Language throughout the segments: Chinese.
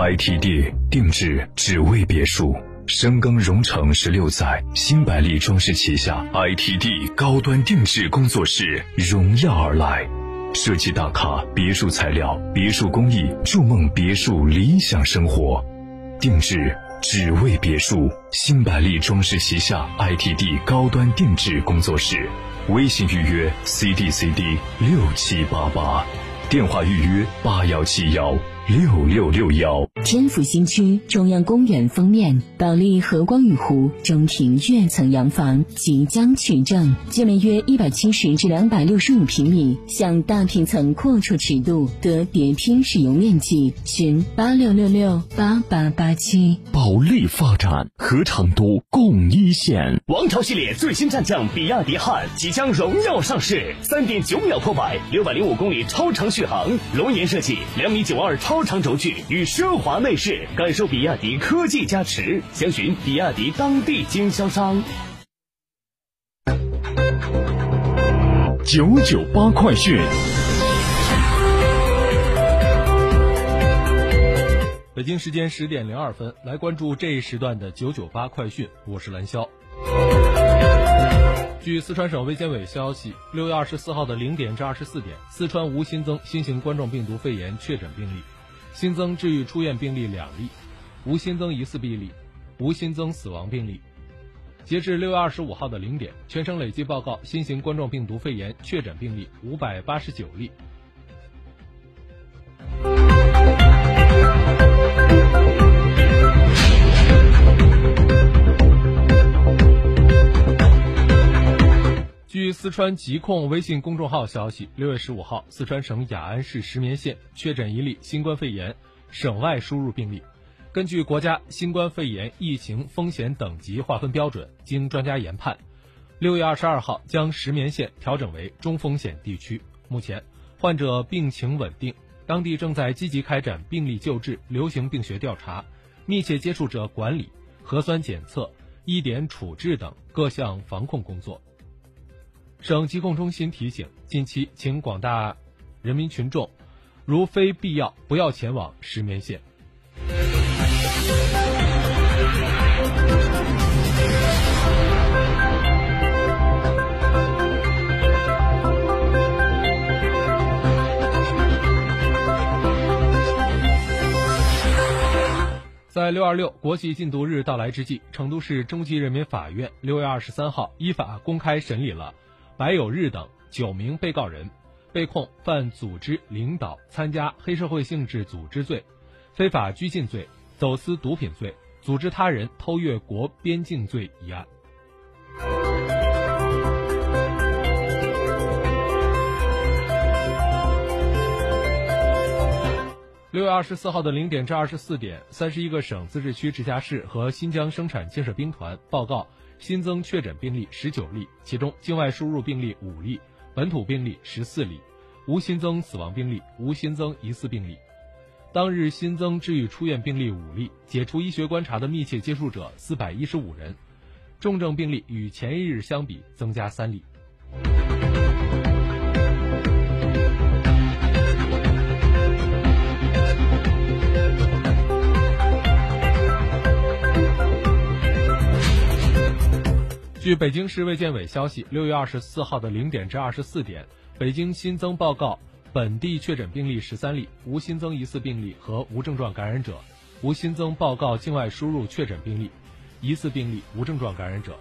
ITD 定制只为别墅，深耕荣城十六载，新百利装饰旗下 ITD 高端定制工作室荣耀而来，设计大咖别墅材料、别墅工艺，筑梦别墅理想生活，定制只为别墅，新百利装饰旗下 ITD 高端定制工作室，微信预约 CDCD 六七八八，电话预约八幺七幺。六六六幺，天府新区中央公园封面保利和光雨湖中庭跃层洋房即将取证，建面约一百七十至两百六十五平米，向大平层扩出尺度，得叠拼使用面积。询八六六六八八八七。保利发展和成都共一线。王朝系列最新战将比亚迪汉即将荣耀上市，三点九秒破百，六百零五公里超长续航，龙岩设计，两米九二超。超长轴距与奢华内饰，感受比亚迪科技加持。详询比亚迪当地经销商。九九八快讯。北京时间十点零二分，来关注这一时段的九九八快讯。我是蓝霄。据四川省卫健委消息，六月二十四号的零点至二十四点，四川无新增新型冠状病毒肺炎确诊病例。新增治愈出院病例两例，无新增疑似病例，无新增死亡病例。截至六月二十五号的零点，全省累计报告新型冠状病毒肺炎确诊病例五百八十九例。据四川疾控微信公众号消息，六月十五号，四川省雅安市石棉县确诊一例新冠肺炎省外输入病例。根据国家新冠肺炎疫情风险等级划分标准，经专家研判，六月二十二号将石棉县调整为中风险地区。目前，患者病情稳定，当地正在积极开展病例救治、流行病学调查、密切接触者管理、核酸检测、医点处置等各项防控工作。省疾控中心提醒：近期，请广大人民群众，如非必要，不要前往石棉县。在六二六国际禁毒日到来之际，成都市中级人民法院六月二十三号依法公开审理了。白有日等九名被告人被控犯组织、领导、参加黑社会性质组织罪、非法拘禁罪、走私毒品罪、组织他人偷越国边境罪一案。六月二十四号的零点至二十四点，三十一个省、自治区、直辖市和新疆生产建设兵团报告。新增确诊病例十九例，其中境外输入病例五例，本土病例十四例，无新增死亡病例，无新增疑似病例。当日新增治愈出院病例五例，解除医学观察的密切接触者四百一十五人，重症病例与前一日相比增加三例。据北京市卫健委消息，六月二十四号的零点至二十四点，北京新增报告本地确诊病例十三例，无新增疑似病例和无症状感染者，无新增报告境外输入确诊病例、疑似病例、无症状感染者。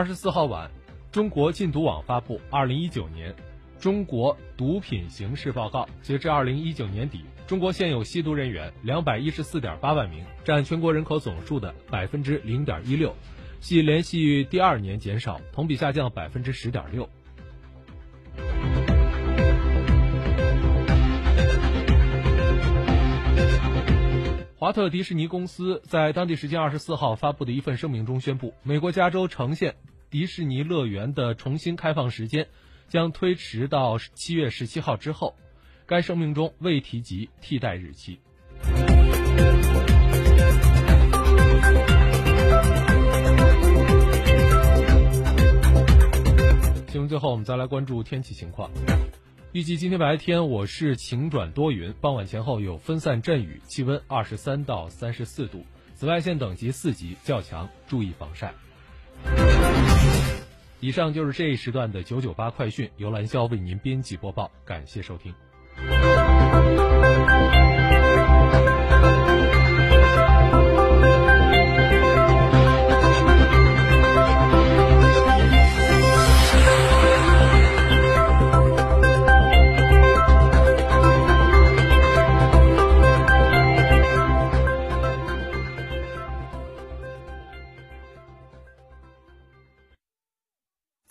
二十四号晚，中国禁毒网发布《二零一九年中国毒品形势报告》。截至二零一九年底，中国现有吸毒人员两百一十四点八万名，占全国人口总数的百分之零点一六，系连续第二年减少，同比下降百分之十点六。华特迪士尼公司在当地时间二十四号发布的一份声明中宣布，美国加州城县迪士尼乐园的重新开放时间将推迟到七月十七号之后。该声明中未提及替代日期。新闻最后，我们再来关注天气情况。预计今天白天我市晴转多云，傍晚前后有分散阵雨，气温二十三到三十四度，紫外线等级四级，较强，注意防晒。以上就是这一时段的九九八快讯，由兰霄为您编辑播报，感谢收听。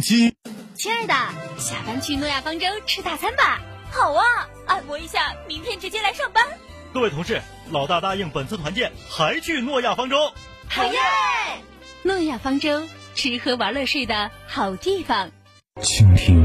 七。亲爱的，下班去诺亚方舟吃大餐吧。好啊，按摩一下，明天直接来上班。各位同事，老大答应本次团建还去诺亚方舟。好耶！诺亚方舟，吃喝玩乐睡的好地方。倾听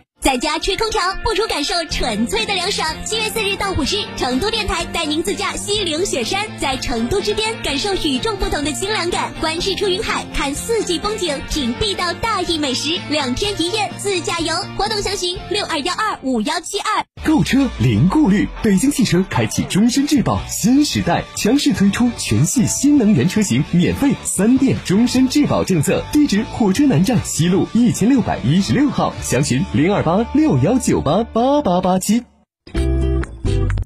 在家吹空调，不如感受纯粹的凉爽。七月四日到五日，成都电台带您自驾西岭雪山，在成都之巅感受与众不同的清凉感，观日出云海，看四季风景，品地道大邑美食，两天一夜自驾游。活动详询六二幺二五幺七二。购车零顾虑，北京汽车开启终身质保新时代，强势推出全系新能源车型免费三电终身质保政策。地址：火车南站西路一千六百一十六号，详询零二八八六幺九八八八八七。